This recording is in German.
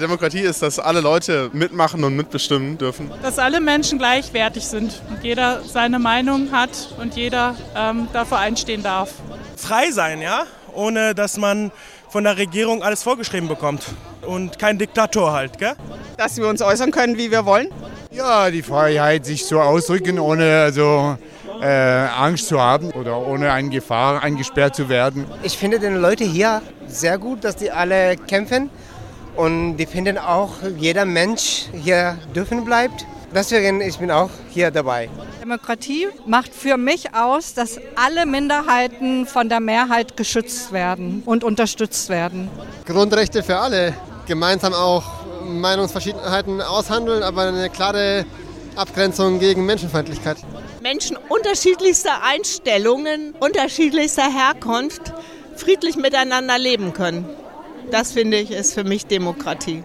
Demokratie ist, dass alle Leute mitmachen und mitbestimmen dürfen. Dass alle Menschen gleichwertig sind und jeder seine Meinung hat und jeder ähm, dafür einstehen darf. Frei sein, ja, ohne dass man von der Regierung alles vorgeschrieben bekommt und kein Diktator halt, gell? Dass wir uns äußern können, wie wir wollen. Ja, die Freiheit, sich so ausdrücken, ohne also äh, Angst zu haben oder ohne eine Gefahr eingesperrt zu werden. Ich finde die Leute hier sehr gut, dass die alle kämpfen und die finden auch, jeder Mensch hier dürfen bleibt. Deswegen ich bin auch hier dabei. Demokratie macht für mich aus, dass alle Minderheiten von der Mehrheit geschützt werden und unterstützt werden. Grundrechte für alle. Gemeinsam auch Meinungsverschiedenheiten aushandeln, aber eine klare Abgrenzung gegen Menschenfeindlichkeit. Menschen unterschiedlichster Einstellungen, unterschiedlichster Herkunft friedlich miteinander leben können. Das finde ich ist für mich Demokratie.